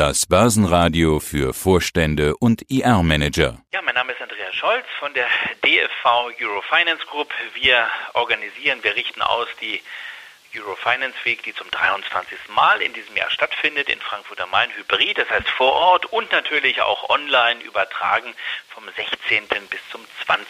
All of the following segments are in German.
Das Börsenradio für Vorstände und IR-Manager. Ja, mein Name ist Andreas Scholz von der DFV Eurofinance Group. Wir organisieren, wir richten aus die Eurofinance Week, die zum 23. Mal in diesem Jahr stattfindet in Frankfurt am Main Hybrid, das heißt vor Ort und natürlich auch online übertragen vom 16. bis zum 20.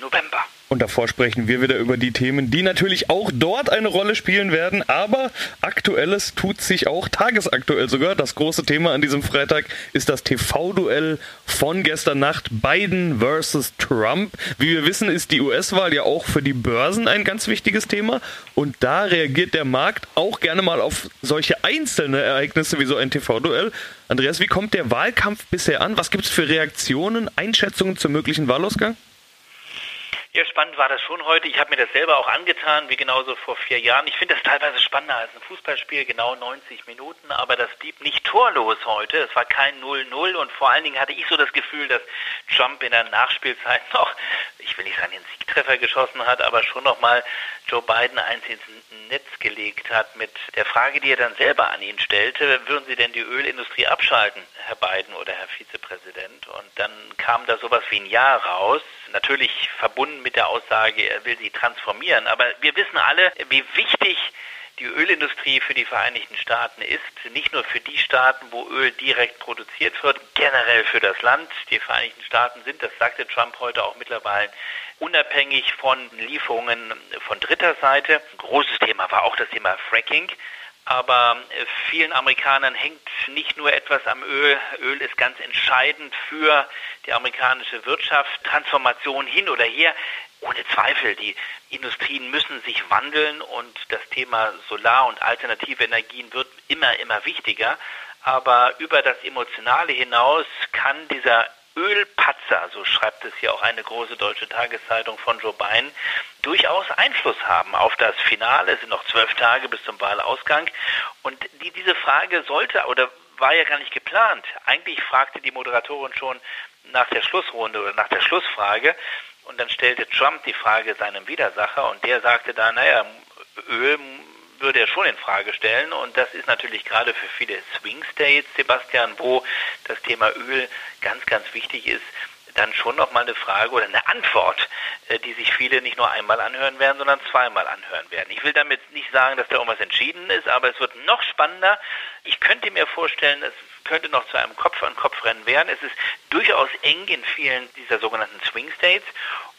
November. Und davor sprechen wir wieder über die Themen, die natürlich auch dort eine Rolle spielen werden. Aber aktuelles tut sich auch tagesaktuell sogar. Das große Thema an diesem Freitag ist das TV-Duell von gestern Nacht Biden versus Trump. Wie wir wissen, ist die US-Wahl ja auch für die Börsen ein ganz wichtiges Thema. Und da reagiert der Markt auch gerne mal auf solche einzelne Ereignisse wie so ein TV-Duell. Andreas, wie kommt der Wahlkampf bisher an? Was gibt es für Reaktionen, Einschätzungen zum möglichen Wahlausgang? Ja, spannend war das schon heute. Ich habe mir das selber auch angetan, wie genauso vor vier Jahren. Ich finde das teilweise spannender als ein Fußballspiel, genau 90 Minuten, aber das blieb nicht torlos heute. Es war kein 0-0 und vor allen Dingen hatte ich so das Gefühl, dass Trump in der Nachspielzeit noch, ich will nicht sagen, den Siegtreffer geschossen hat, aber schon nochmal Joe Biden eins ins Netz gelegt hat mit der Frage, die er dann selber an ihn stellte, würden Sie denn die Ölindustrie abschalten, Herr Biden oder Herr Vizepräsident? Und dann kam da sowas wie ein Ja raus, natürlich verbunden mit der Aussage, er will sie transformieren. Aber wir wissen alle, wie wichtig die Ölindustrie für die Vereinigten Staaten ist, nicht nur für die Staaten, wo Öl direkt produziert wird, generell für das Land. Die Vereinigten Staaten sind, das sagte Trump heute auch mittlerweile, unabhängig von Lieferungen von dritter Seite. Ein großes Thema war auch das Thema Fracking. Aber vielen Amerikanern hängt nicht nur etwas am Öl. Öl ist ganz entscheidend für die amerikanische Wirtschaft. Transformation hin oder her. Ohne Zweifel, die Industrien müssen sich wandeln und das Thema Solar- und alternative Energien wird immer, immer wichtiger. Aber über das Emotionale hinaus kann dieser Ölpatzer, so schreibt es hier auch eine große deutsche Tageszeitung von Joe Biden, durchaus Einfluss haben auf das Finale. Es sind noch zwölf Tage bis zum Wahlausgang. Und die, diese Frage sollte oder war ja gar nicht geplant. Eigentlich fragte die Moderatorin schon nach der Schlussrunde oder nach der Schlussfrage. Und dann stellte Trump die Frage seinem Widersacher und der sagte da, naja, Öl würde er schon in Frage stellen. Und das ist natürlich gerade für viele Swing States, Sebastian, wo das Thema Öl ganz, ganz wichtig ist, dann schon nochmal eine Frage oder eine Antwort, äh, die sich viele nicht nur einmal anhören werden, sondern zweimal anhören werden. Ich will damit nicht sagen, dass da irgendwas entschieden ist, aber es wird noch spannender. Ich könnte mir vorstellen, es könnte noch zu einem Kopf-an-Kopf-Rennen werden. Es ist durchaus eng in vielen dieser sogenannten Swing States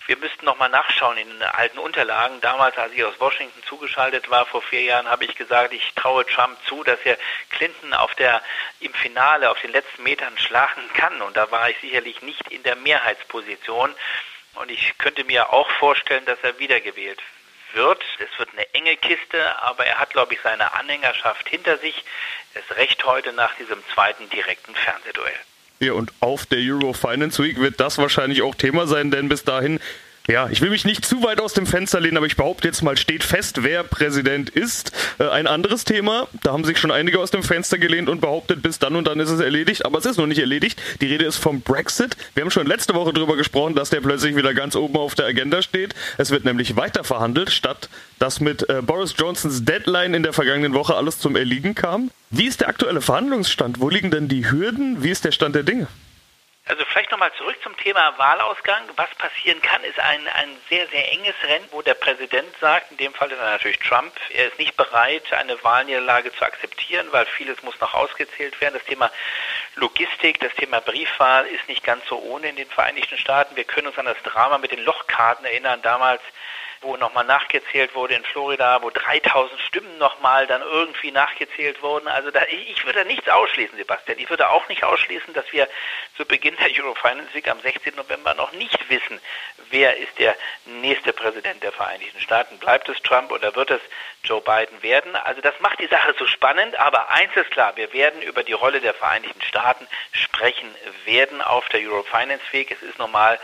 wir müssten noch mal nachschauen in den alten Unterlagen. Damals, als ich aus Washington zugeschaltet war, vor vier Jahren, habe ich gesagt, ich traue Trump zu, dass er Clinton auf der, im Finale, auf den letzten Metern schlagen kann. Und da war ich sicherlich nicht in der Mehrheitsposition. Und ich könnte mir auch vorstellen, dass er wiedergewählt wird. Es wird eine enge Kiste, aber er hat, glaube ich, seine Anhängerschaft hinter sich. Das Recht heute nach diesem zweiten direkten Fernsehduell. Ja, und auf der Euro Finance Week wird das wahrscheinlich auch Thema sein, denn bis dahin ja, ich will mich nicht zu weit aus dem Fenster lehnen, aber ich behaupte jetzt mal, steht fest, wer Präsident ist. Äh, ein anderes Thema, da haben sich schon einige aus dem Fenster gelehnt und behauptet, bis dann und dann ist es erledigt, aber es ist noch nicht erledigt. Die Rede ist vom Brexit. Wir haben schon letzte Woche darüber gesprochen, dass der plötzlich wieder ganz oben auf der Agenda steht. Es wird nämlich weiter verhandelt, statt dass mit äh, Boris Johnsons Deadline in der vergangenen Woche alles zum Erliegen kam. Wie ist der aktuelle Verhandlungsstand? Wo liegen denn die Hürden? Wie ist der Stand der Dinge? Also vielleicht nochmal zurück zum Thema Wahlausgang. Was passieren kann, ist ein, ein sehr, sehr enges Rennen, wo der Präsident sagt, in dem Fall dann natürlich Trump, er ist nicht bereit, eine Wahlniederlage zu akzeptieren, weil vieles muss noch ausgezählt werden. Das Thema Logistik, das Thema Briefwahl ist nicht ganz so ohne in den Vereinigten Staaten. Wir können uns an das Drama mit den Lochkarten erinnern, damals wo nochmal nachgezählt wurde in Florida, wo 3000 Stimmen nochmal dann irgendwie nachgezählt wurden. Also da, ich würde nichts ausschließen, Sebastian. Ich würde auch nicht ausschließen, dass wir zu Beginn der Eurofinance Week am 16. November noch nicht wissen, wer ist der nächste Präsident der Vereinigten Staaten. Bleibt es Trump oder wird es Joe Biden werden? Also das macht die Sache so spannend, aber eins ist klar, wir werden über die Rolle der Vereinigten Staaten sprechen werden auf der Eurofinance Week. Es ist normal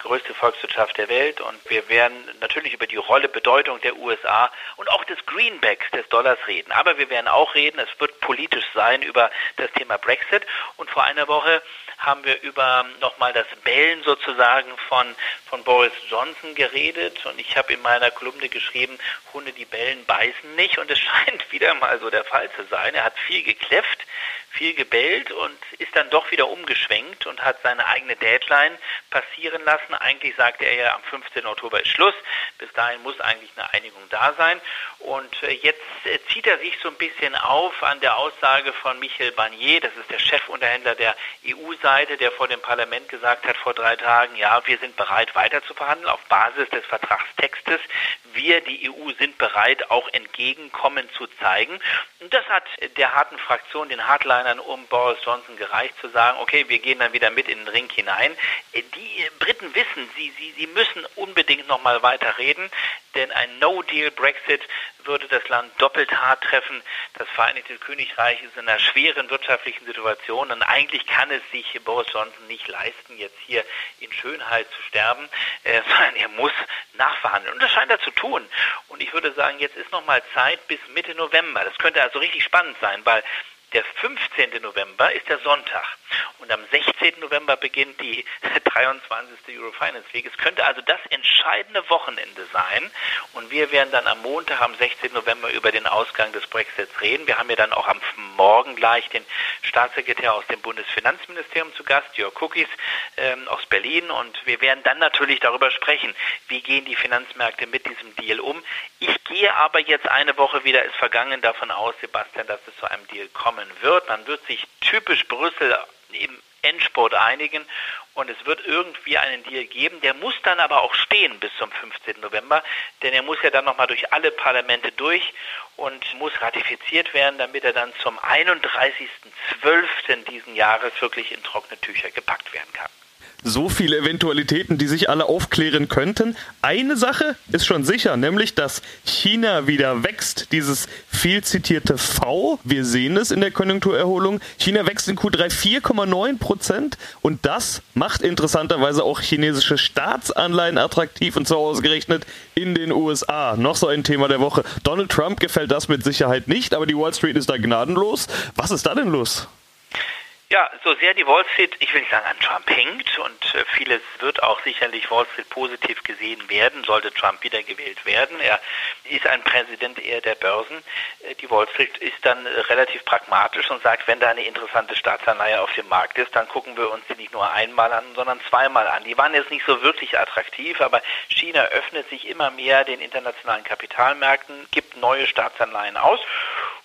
größte Volkswirtschaft der Welt und wir werden natürlich über die Rolle, Bedeutung der USA und auch des Greenbacks des Dollars reden. Aber wir werden auch reden, es wird politisch sein über das Thema Brexit und vor einer Woche haben wir über nochmal das Bellen sozusagen von, von Boris Johnson geredet und ich habe in meiner Kolumne geschrieben, Hunde, die bellen, beißen nicht und es scheint wieder mal so der Fall zu sein. Er hat viel gekläfft, viel gebellt und ist dann doch wieder umgeschwenkt und hat seine eigene Deadline passieren lassen. Eigentlich sagte er ja, am 15. Oktober ist Schluss. Bis dahin muss eigentlich eine Einigung da sein. Und äh, jetzt äh, zieht er sich so ein bisschen auf an der Aussage von Michel Barnier, das ist der Chefunterhändler der EU-Seite, der vor dem Parlament gesagt hat vor drei Tagen, ja, wir sind bereit weiter zu verhandeln auf Basis des Vertragstextes. Wir, die EU, sind bereit, auch Entgegenkommen zu zeigen. Und das hat der harten Fraktion, den Hardlinern um Boris Johnson gereicht, zu sagen, okay, wir gehen dann wieder mit in den Ring hinein. Die Briten wissen, sie, sie, sie müssen unbedingt noch mal weiter reden, denn ein No-Deal-Brexit würde das Land doppelt hart treffen. Das Vereinigte Königreich ist in einer schweren wirtschaftlichen Situation und eigentlich kann es sich Boris Johnson nicht leisten, jetzt hier in Schönheit zu sterben, äh, sondern er muss nachverhandeln. Und das scheint er zu tun. Und ich würde sagen, jetzt ist noch mal Zeit bis Mitte November. Das könnte also richtig spannend sein, weil der 15. November ist der Sonntag und am 16. November beginnt die 23. Eurofinance League. Es könnte also das entscheidende Wochenende sein und wir werden dann am Montag, am 16. November über den Ausgang des Brexits reden. Wir haben ja dann auch am Morgen gleich den Staatssekretär aus dem Bundesfinanzministerium zu Gast, Jörg Cookies ähm, aus Berlin und wir werden dann natürlich darüber sprechen, wie gehen die Finanzmärkte mit diesem Deal um. Ich gehe aber jetzt eine Woche wieder, ist vergangen, davon aus, Sebastian, dass es zu einem Deal kommen kommen wird. Man wird sich typisch Brüssel im Endspurt einigen und es wird irgendwie einen Deal geben. Der muss dann aber auch stehen bis zum 15. November, denn er muss ja dann nochmal durch alle Parlamente durch und muss ratifiziert werden, damit er dann zum 31.12. diesen Jahres wirklich in trockene Tücher gepackt werden kann so viele Eventualitäten, die sich alle aufklären könnten. Eine Sache ist schon sicher, nämlich dass China wieder wächst. Dieses viel zitierte V, wir sehen es in der Konjunkturerholung. China wächst in Q3 4,9 Prozent und das macht interessanterweise auch chinesische Staatsanleihen attraktiv und zwar ausgerechnet in den USA. Noch so ein Thema der Woche. Donald Trump gefällt das mit Sicherheit nicht, aber die Wall Street ist da gnadenlos. Was ist da denn los? Ja, so sehr die Wall Street, ich will nicht sagen, an Trump hängt und äh, vieles wird auch sicherlich Wall Street positiv gesehen werden, sollte Trump wiedergewählt werden. Er ist ein Präsident eher der Börsen. Äh, die Wall Street ist dann äh, relativ pragmatisch und sagt, wenn da eine interessante Staatsanleihe auf dem Markt ist, dann gucken wir uns die nicht nur einmal an, sondern zweimal an. Die waren jetzt nicht so wirklich attraktiv, aber China öffnet sich immer mehr den internationalen Kapitalmärkten, gibt neue Staatsanleihen aus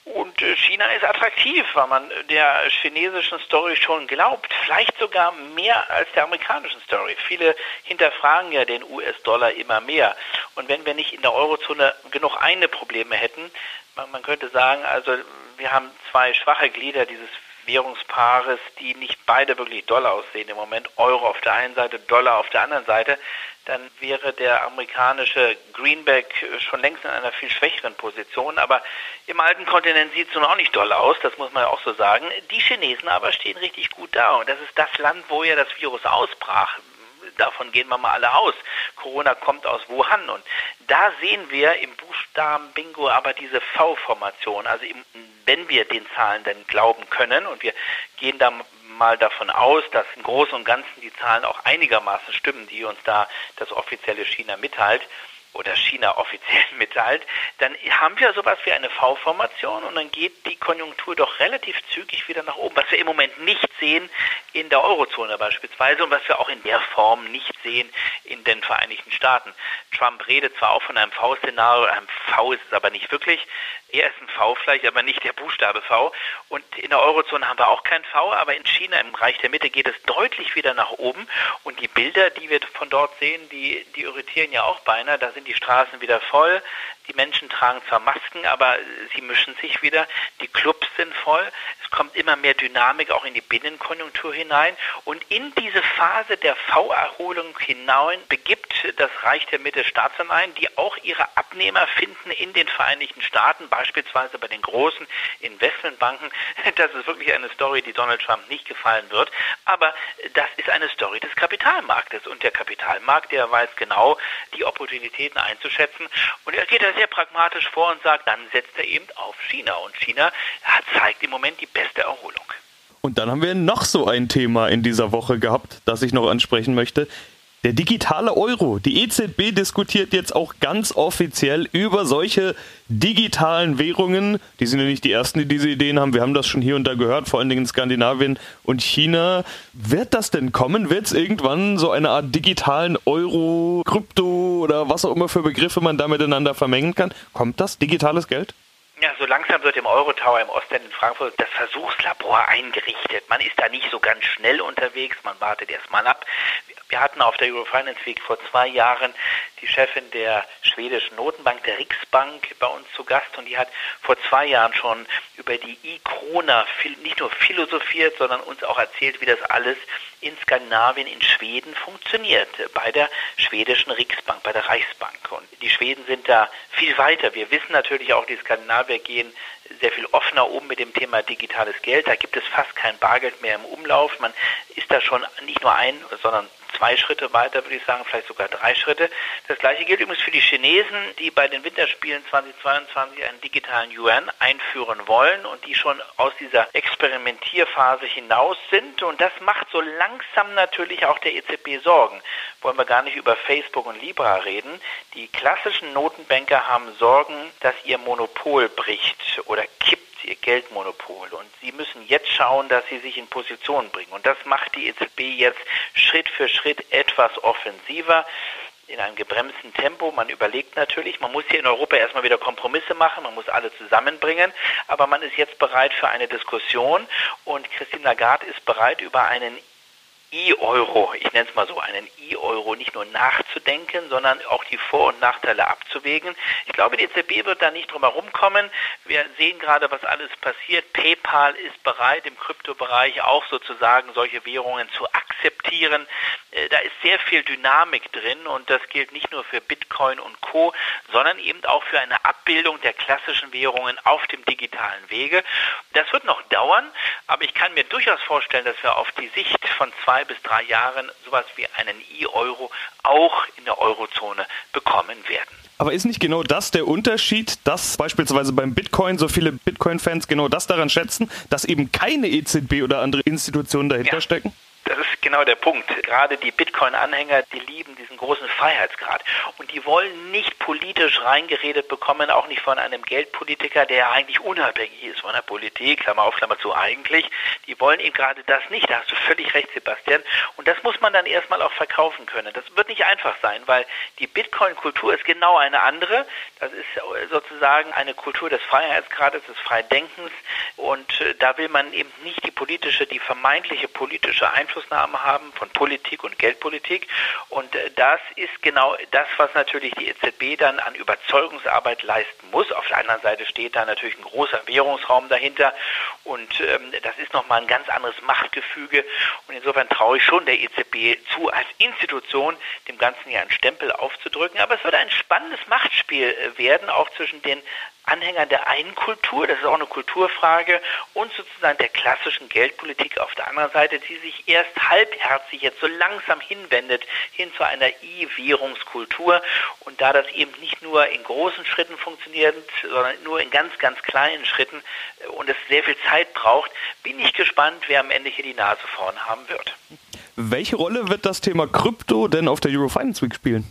und äh, China ist attraktiv, weil man der chinesischen Story schon glaubt, vielleicht sogar mehr als der amerikanischen Story. Viele hinterfragen ja den US-Dollar immer mehr. Und wenn wir nicht in der Eurozone genug eine Probleme hätten, man, man könnte sagen, also wir haben zwei schwache Glieder dieses Währungspaares, die nicht beide wirklich doll aussehen im Moment. Euro auf der einen Seite, Dollar auf der anderen Seite dann wäre der amerikanische Greenback schon längst in einer viel schwächeren Position. Aber im alten Kontinent sieht es nun auch nicht doll aus, das muss man ja auch so sagen. Die Chinesen aber stehen richtig gut da. Und das ist das Land, wo ja das Virus ausbrach. Davon gehen wir mal alle aus. Corona kommt aus Wuhan. Und da sehen wir im Buchstaben Bingo aber diese V-Formation. Also wenn wir den Zahlen denn glauben können und wir gehen da mal davon aus, dass im Großen und Ganzen die Zahlen auch einigermaßen stimmen, die uns da das offizielle China mitteilt, oder China offiziell mitteilt, dann haben wir sowas wie eine V-Formation und dann geht die Konjunktur doch relativ zügig wieder nach oben, was wir im Moment nicht sehen in der Eurozone beispielsweise und was wir auch in der Form nicht sehen in den Vereinigten Staaten. Trump redet zwar auch von einem V-Szenario, einem V ist es aber nicht wirklich. Er ist ein V vielleicht, aber nicht der Buchstabe V. Und in der Eurozone haben wir auch kein V, aber in China, im Reich der Mitte, geht es deutlich wieder nach oben. Und die Bilder, die wir von dort sehen, die, die irritieren ja auch beinahe. Da sind die Straßen wieder voll. Die Menschen tragen zwar Masken, aber sie mischen sich wieder. Die Clubs sind voll. Es kommt immer mehr Dynamik auch in die Binnenkonjunktur hinein. Und in diese Phase der V-Erholung hinein begibt das Reich der Mitte Staatsanleihen, die auch ihre Abnehmer finden in den Vereinigten Staaten, beispielsweise bei den großen Investmentbanken. Das ist wirklich eine Story, die Donald Trump nicht gefallen wird. Aber das ist eine Story des Kapitalmarktes. Und der Kapitalmarkt, der weiß genau, die Opportunitäten einzuschätzen. Und er geht da sehr pragmatisch vor und sagt, dann setzt er eben auf China. Und China zeigt im Moment die beste Erholung. Und dann haben wir noch so ein Thema in dieser Woche gehabt, das ich noch ansprechen möchte. Der digitale Euro. Die EZB diskutiert jetzt auch ganz offiziell über solche digitalen Währungen. Die sind ja nicht die ersten, die diese Ideen haben. Wir haben das schon hier und da gehört, vor allen Dingen in Skandinavien und China. Wird das denn kommen? Wird es irgendwann so eine Art digitalen Euro, Krypto oder was auch immer für Begriffe man da miteinander vermengen kann? Kommt das? Digitales Geld? Ja, so langsam wird im Eurotower im Osten in Frankfurt das Versuchslabor eingerichtet. Man ist da nicht so ganz schnell unterwegs, man wartet erst mal ab. Wir hatten auf der Eurofinance Week vor zwei Jahren die Chefin der schwedischen Notenbank, der Riksbank, bei uns zu Gast und die hat vor zwei Jahren schon über die E-Krona nicht nur philosophiert, sondern uns auch erzählt, wie das alles in Skandinavien, in Schweden funktioniert, bei der schwedischen Riksbank, bei der Reichsbank. Und die Schweden sind da viel weiter. Wir wissen natürlich auch, die Skandinavier gehen sehr viel offener um mit dem Thema digitales Geld. Da gibt es fast kein Bargeld mehr im Umlauf. Man ist da schon nicht nur ein, sondern zwei Schritte weiter, würde ich sagen, vielleicht sogar drei Schritte. Das gleiche gilt übrigens für die Chinesen, die bei den Winterspielen 2022 einen digitalen Yuan einführen wollen und die schon aus dieser Experimentierphase hinaus sind. Und das macht so langsam natürlich auch der EZB Sorgen. Wollen wir gar nicht über Facebook und Libra reden. Die klassischen Notenbanker haben Sorgen, dass ihr Monopol bricht oder kippt ihr Geldmonopol. Und sie müssen jetzt schauen, dass sie sich in Position bringen. Und das macht die EZB jetzt Schritt für Schritt etwas offensiver in einem gebremsten Tempo. Man überlegt natürlich, man muss hier in Europa erstmal wieder Kompromisse machen, man muss alle zusammenbringen, aber man ist jetzt bereit für eine Diskussion und Christine Lagarde ist bereit, über einen E-Euro, ich nenne es mal so, einen E-Euro nicht nur nachzudenken, sondern auch die Vor- und Nachteile abzuwägen. Ich glaube, die EZB wird da nicht drum herum kommen. Wir sehen gerade, was alles passiert. PayPal ist bereit, im Kryptobereich auch sozusagen solche Währungen zu akzeptieren. Äh, da ist sehr viel Dynamik drin und das gilt nicht nur für Bitcoin und Co., sondern eben auch für eine Abbildung der klassischen Währungen auf dem digitalen Wege. Das wird noch dauern, aber ich kann mir durchaus vorstellen, dass wir auf die Sicht von zwei bis drei Jahren sowas wie einen E-Euro auch in der Eurozone bekommen werden. Aber ist nicht genau das der Unterschied, dass beispielsweise beim Bitcoin so viele Bitcoin-Fans genau das daran schätzen, dass eben keine EZB oder andere Institutionen dahinter ja. stecken? Das ist genau der Punkt. Gerade die Bitcoin-Anhänger, die lieben diesen großen Freiheitsgrad. Und die wollen nicht politisch reingeredet bekommen, auch nicht von einem Geldpolitiker, der eigentlich unabhängig ist von der Politik, Klammer auf, Klammer zu eigentlich. Die wollen eben gerade das nicht. Da hast du völlig recht, Sebastian. Und das muss man dann erstmal auch verkaufen können. Das wird nicht einfach sein, weil die Bitcoin-Kultur ist genau eine andere. Das ist sozusagen eine Kultur des Freiheitsgrades, des Freidenkens. Und äh, da will man eben nicht die politische, die vermeintliche politische Einfluss Einflussnahme haben von Politik und Geldpolitik. Und äh, das ist genau das, was natürlich die EZB dann an Überzeugungsarbeit leisten muss. Auf der anderen Seite steht da natürlich ein großer Währungsraum dahinter und ähm, das ist nochmal ein ganz anderes Machtgefüge. Und insofern traue ich schon der EZB zu, als Institution dem Ganzen ja einen Stempel aufzudrücken. Aber es wird ein spannendes Machtspiel äh, werden, auch zwischen den Anhängern der einen Kultur, das ist auch eine Kulturfrage, und sozusagen der klassischen Geldpolitik auf der anderen Seite, die sich erst halbherzig jetzt so langsam hinwendet hin zu einer E-Währungskultur. Und da das eben nicht nur in großen Schritten funktioniert, sondern nur in ganz, ganz kleinen Schritten äh, und es sehr viel Zeit braucht, bin ich gespannt, wer am Ende hier die Nase vorn haben wird. Welche Rolle wird das Thema Krypto denn auf der Eurofinance Week spielen?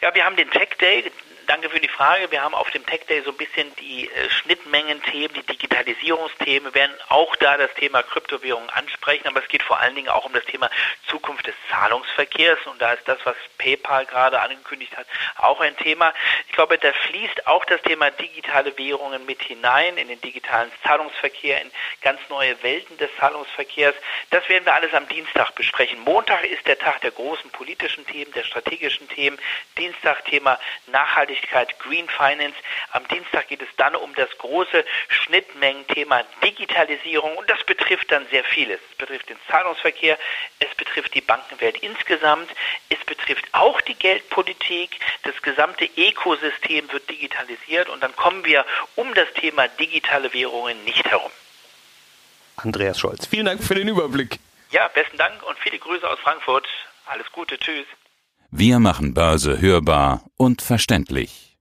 Ja, wir haben den Tech Day, danke für die Frage. Wir haben auf dem Tech Day so ein bisschen die äh, Schnittmengen-Themen, die Digitalisierungsthemen. Wir werden auch da das Thema Kryptowährungen ansprechen, aber es geht vor allen Dingen auch um das Thema Zukunft des Zahlungsverkehrs und da ist das, was PayPal gerade angekündigt hat, auch ein Thema. Ich glaube, da fließt auch das Thema digitale Währungen mit hinein in den digitalen Zahlungsverkehr, in ganz neue Welten des Zahlungsverkehrs. Das werden wir alles am Dienstag besprechen. Montag ist der Tag der großen politischen Themen, der strategischen Themen. Dienstag Thema Nachhaltigkeit Nachhaltigkeit, Green Finance. Am Dienstag geht es dann um das große Schnittmengenthema Digitalisierung und das betrifft dann sehr vieles. Es betrifft den Zahlungsverkehr, es betrifft die Bankenwelt insgesamt, es betrifft auch die Geldpolitik, das gesamte Ökosystem wird digitalisiert und dann kommen wir um das Thema digitale Währungen nicht herum. Andreas Scholz, vielen Dank für den Überblick. Ja, besten Dank und viele Grüße aus Frankfurt. Alles Gute, tschüss. Wir machen Börse hörbar und verständlich.